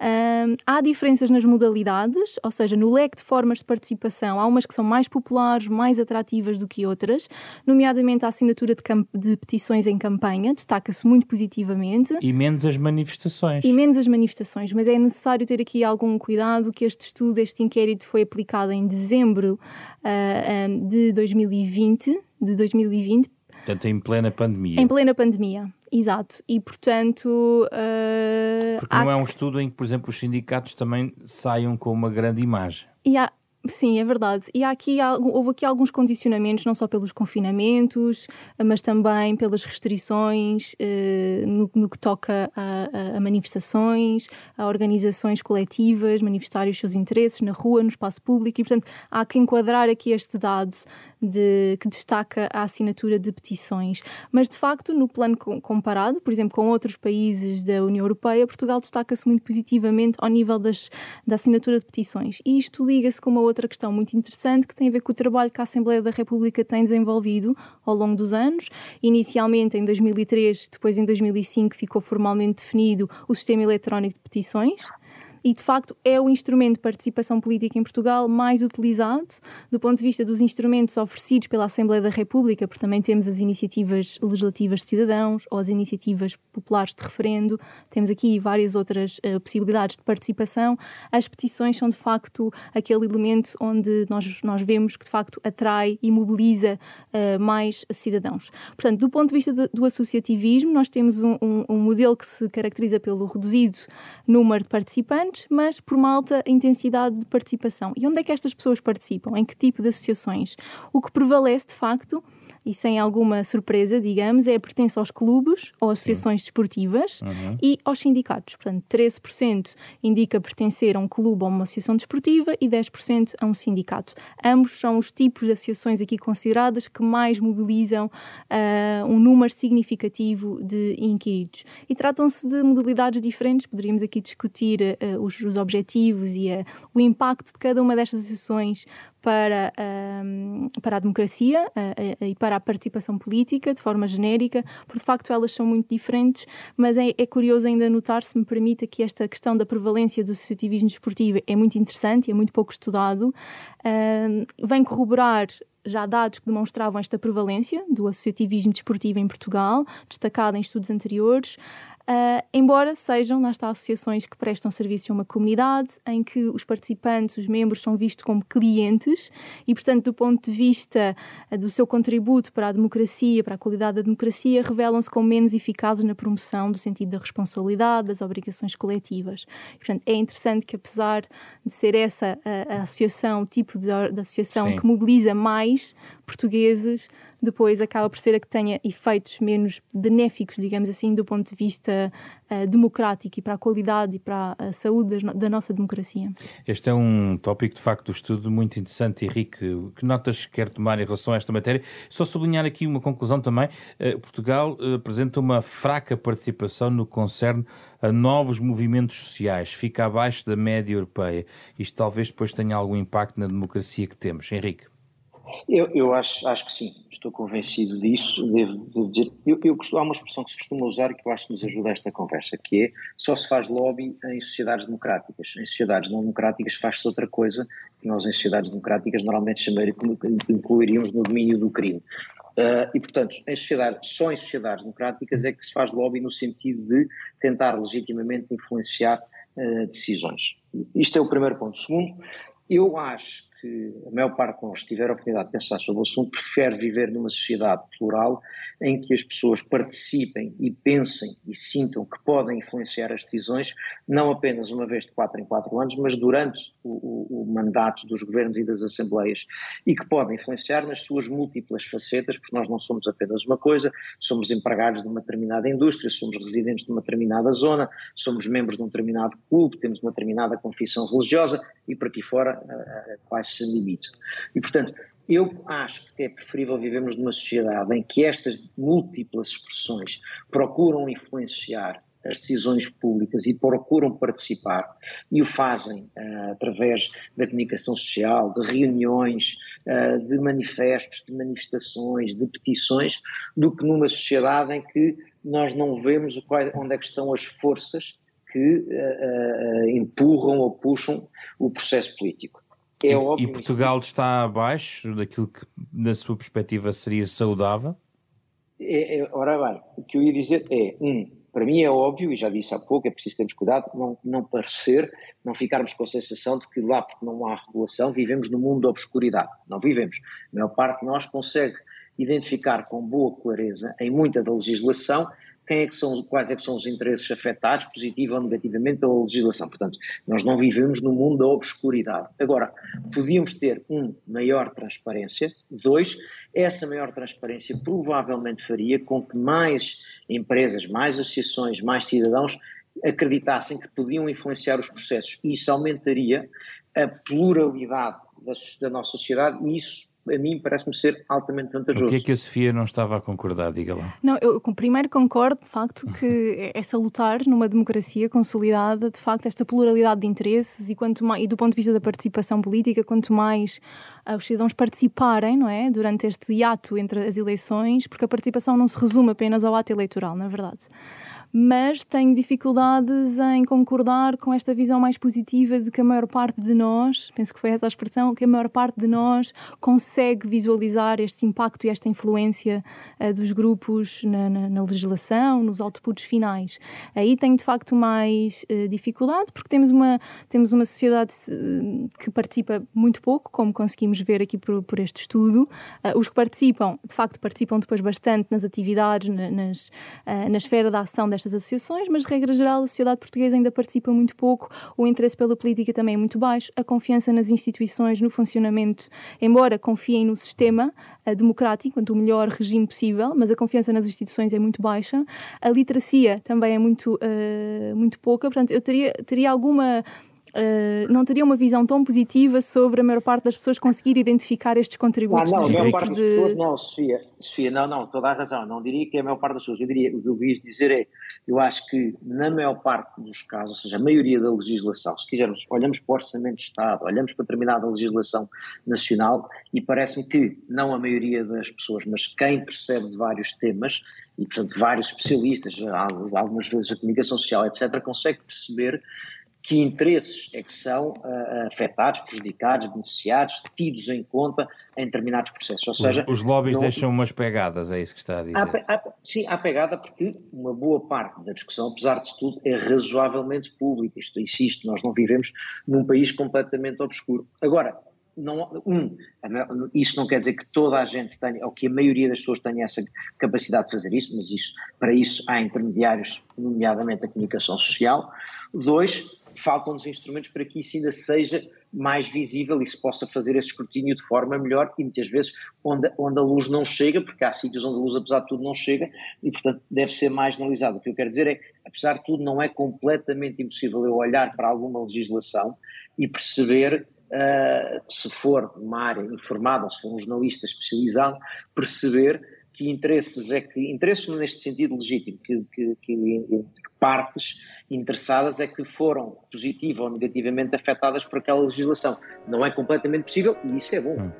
Um, há diferenças nas modalidades, ou seja, no leque de formas de participação, há umas que são mais populares, mais atrativas do que outras, nomeadamente a assinatura de, de petições em campanha, destaca-se muito positivamente. E menos as manifestações. E menos as manifestações, mas é necessário ter aqui algum cuidado que este estudo, este inquérito foi aplicado em dezembro uh, de 2020, de 2020. Portanto, em plena pandemia. Em plena pandemia, exato. E, portanto... Uh, Porque não é um estudo em que, por exemplo, os sindicatos também saiam com uma grande imagem. E há, Sim, é verdade. E há aqui, houve aqui alguns condicionamentos, não só pelos confinamentos, mas também pelas restrições eh, no, no, que toca a, a, manifestações, a organizações coletivas, manifestar os seus interesses na rua, no espaço público, e portanto há que enquadrar aqui este dado de, que destaca a assinatura de petições. Mas, de facto, no plano comparado, por exemplo, com outros países da União Europeia, Portugal destaca-se muito positivamente ao nível das, da assinatura de petições. E isto liga-se com uma outra questão muito interessante que tem a ver com o trabalho que a Assembleia da República tem desenvolvido ao longo dos anos. Inicialmente em 2003, depois em 2005 ficou formalmente definido o sistema eletrónico de petições e, de facto, é o instrumento de participação política em Portugal mais utilizado do ponto de vista dos instrumentos oferecidos pela Assembleia da República, porque também temos as iniciativas legislativas de cidadãos ou as iniciativas populares de referendo, temos aqui várias outras uh, possibilidades de participação. As petições são, de facto, aquele elemento onde nós, nós vemos que, de facto, atrai e mobiliza uh, mais cidadãos. Portanto, do ponto de vista de, do associativismo, nós temos um, um, um modelo que se caracteriza pelo reduzido número de participantes mas por uma alta intensidade de participação. E onde é que estas pessoas participam? Em que tipo de associações? O que prevalece, de facto, e sem alguma surpresa, digamos, é a pertença aos clubes ou associações Sim. desportivas uhum. e aos sindicatos. Portanto, 13% indica pertencer a um clube ou uma associação desportiva e 10% a um sindicato. Ambos são os tipos de associações aqui consideradas que mais mobilizam uh, um número significativo de inquiridos. E tratam-se de modalidades diferentes, poderíamos aqui discutir uh, os, os, objetivos e uh, o impacto de cada uma destas associações para, um, para a democracia uh, e para a participação política, de forma genérica, porque de facto elas são muito diferentes, mas é, é curioso ainda notar, se me permite, que esta questão da prevalência do associativismo desportivo é muito interessante e é muito pouco estudado. Uh, vem corroborar já dados que demonstravam esta prevalência do associativismo desportivo em Portugal, destacado em estudos anteriores. Uh, embora sejam, lá está, associações que prestam serviço a uma comunidade, em que os participantes, os membros, são vistos como clientes e, portanto, do ponto de vista uh, do seu contributo para a democracia, para a qualidade da democracia, revelam-se como menos eficazes na promoção do sentido da responsabilidade, das obrigações coletivas. E, portanto, é interessante que, apesar de ser essa a, a associação, o tipo de, de associação Sim. que mobiliza mais portugueses, depois acaba por ser a que tenha efeitos menos benéficos, digamos assim, do ponto de vista uh, democrático e para a qualidade e para a saúde das, da nossa democracia. Este é um tópico, de facto, do estudo muito interessante e rico. Que notas quer tomar em relação a esta matéria? Só sublinhar aqui uma conclusão também. Uh, Portugal uh, apresenta uma fraca participação no concerne a novos movimentos sociais, fica abaixo da média europeia. Isto talvez depois tenha algum impacto na democracia que temos. Henrique. Eu, eu acho, acho que sim, estou convencido disso. Devo, devo dizer, eu, eu costumo, há uma expressão que se costuma usar que eu acho que nos ajuda a esta conversa, que é só se faz lobby em sociedades democráticas. Em sociedades não democráticas faz-se outra coisa que nós, em sociedades democráticas, normalmente chamaríamos, incluiríamos no domínio do crime. Uh, e, portanto, em só em sociedades democráticas é que se faz lobby no sentido de tentar legitimamente influenciar uh, decisões. Isto é o primeiro ponto. Segundo, eu acho que a maior parte de nós, tiver a oportunidade de pensar sobre o assunto, prefere viver numa sociedade plural em que as pessoas participem e pensem e sintam que podem influenciar as decisões, não apenas uma vez de quatro em quatro anos, mas durante o, o, o mandato dos governos e das assembleias, e que podem influenciar nas suas múltiplas facetas, porque nós não somos apenas uma coisa, somos empregados de uma determinada indústria, somos residentes de uma determinada zona, somos membros de um determinado clube, temos uma determinada confissão religiosa e por aqui fora quase se limite. E, portanto, eu acho que é preferível vivermos numa sociedade em que estas múltiplas expressões procuram influenciar as decisões públicas e procuram participar e o fazem uh, através da comunicação social, de reuniões, uh, de manifestos, de manifestações, de petições, do que numa sociedade em que nós não vemos onde é que estão as forças que uh, empurram ou puxam o processo político. É e, e Portugal está abaixo daquilo que, na sua perspectiva, seria saudável? É, é, ora bem, o que eu ia dizer é, um, para mim é óbvio, e já disse há pouco, é preciso termos cuidado, não, não parecer, não ficarmos com a sensação de que lá porque não há regulação vivemos no mundo da obscuridade. Não vivemos. A maior parte de nós consegue identificar com boa clareza, em muita da legislação, quem é que são, quais é que são os interesses afetados, positivo ou negativamente, pela legislação. Portanto, nós não vivemos no mundo da obscuridade. Agora, podíamos ter, um, maior transparência, dois, essa maior transparência provavelmente faria com que mais empresas, mais associações, mais cidadãos acreditassem que podiam influenciar os processos. Isso aumentaria a pluralidade da, da nossa sociedade e isso a mim parece-me ser altamente vantajoso. O que é que a Sofia não estava a concordar? Diga lá. Não, eu primeiro concordo, de facto, que é salutar numa democracia consolidada, de facto, esta pluralidade de interesses e, quanto mais, e do ponto de vista da participação política, quanto mais uh, os cidadãos participarem, não é, durante este hiato entre as eleições, porque a participação não se resume apenas ao ato eleitoral, na verdade mas tenho dificuldades em concordar com esta visão mais positiva de que a maior parte de nós, penso que foi essa a expressão, que a maior parte de nós consegue visualizar este impacto e esta influência uh, dos grupos na, na, na, legislação, nos outputs finais. Aí tenho de facto mais uh, dificuldade, porque temos uma, temos uma sociedade uh, que participa muito pouco, como conseguimos ver aqui por, por este estudo. os que participam, de facto, participam depois bastante nas atividades, na, nas, na esfera da ação destas estas associações, mas, de regra geral, a sociedade portuguesa ainda participa muito pouco, o interesse pela política também é muito baixo, a confiança nas instituições, no funcionamento, embora confiem no sistema uh, democrático, quanto o melhor regime possível, mas a confiança nas instituições é muito baixa, a literacia também é muito, uh, muito pouca, portanto, eu teria, teria alguma Uh, não teria uma visão tão positiva sobre a maior parte das pessoas conseguir identificar estes contributos ah, não, dos a de... pessoas, não, Sofia, Sofia, não, não, toda a razão, não diria que é a maior parte das pessoas, eu diria, o que eu quis dizer é, eu acho que na maior parte dos casos, ou seja, a maioria da legislação, se quisermos, olhamos para o Orçamento de Estado, olhamos para determinada legislação nacional e parece-me que, não a maioria das pessoas, mas quem percebe de vários temas, e portanto vários especialistas, algumas vezes a comunicação social, etc., consegue perceber que interesses é que são uh, afetados, prejudicados, beneficiados, tidos em conta em determinados processos. Ou seja, os, os lobbies não, deixam umas pegadas, é isso que está a dizer? Há, há, sim, há pegada porque uma boa parte da discussão, apesar de tudo, é razoavelmente pública. Isto insisto, nós não vivemos num país completamente obscuro. Agora, não, um, isso não quer dizer que toda a gente tenha, ou que a maioria das pessoas tenha essa capacidade de fazer isso, mas isso, para isso há intermediários, nomeadamente a comunicação social. Dois, faltam-nos instrumentos para que isso ainda seja mais visível e se possa fazer esse escrutínio de forma melhor e muitas vezes onde, onde a luz não chega, porque há sítios onde a luz apesar de tudo não chega e portanto deve ser mais analisado. O que eu quero dizer é, apesar de tudo não é completamente impossível eu olhar para alguma legislação e perceber uh, se for uma área informada ou se for um jornalista especializado, perceber que interesses é que, interesses neste sentido legítimo, que, que, que partes interessadas é que foram positiva ou negativamente afetadas por aquela legislação. Não é completamente possível e isso é bom. Hum.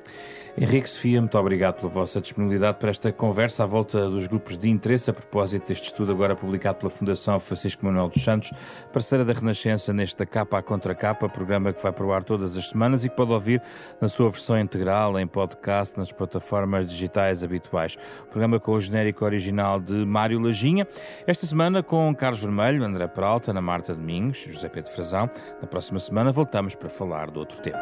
Henrique Sofia, muito obrigado pela vossa disponibilidade para esta conversa à volta dos grupos de interesse a propósito deste estudo agora publicado pela Fundação Francisco Manuel dos Santos, parceira da Renascença nesta capa a contra capa, programa que vai pro ar todas as semanas e que pode ouvir na sua versão integral em podcast nas plataformas digitais habituais. Programa com o genérico original de Mário Lajinha. Esta semana com Carlos Vermelho, André Peralta, Ana Marta Domingos, José Pedro Frazão. Na próxima semana voltamos para falar de outro tema.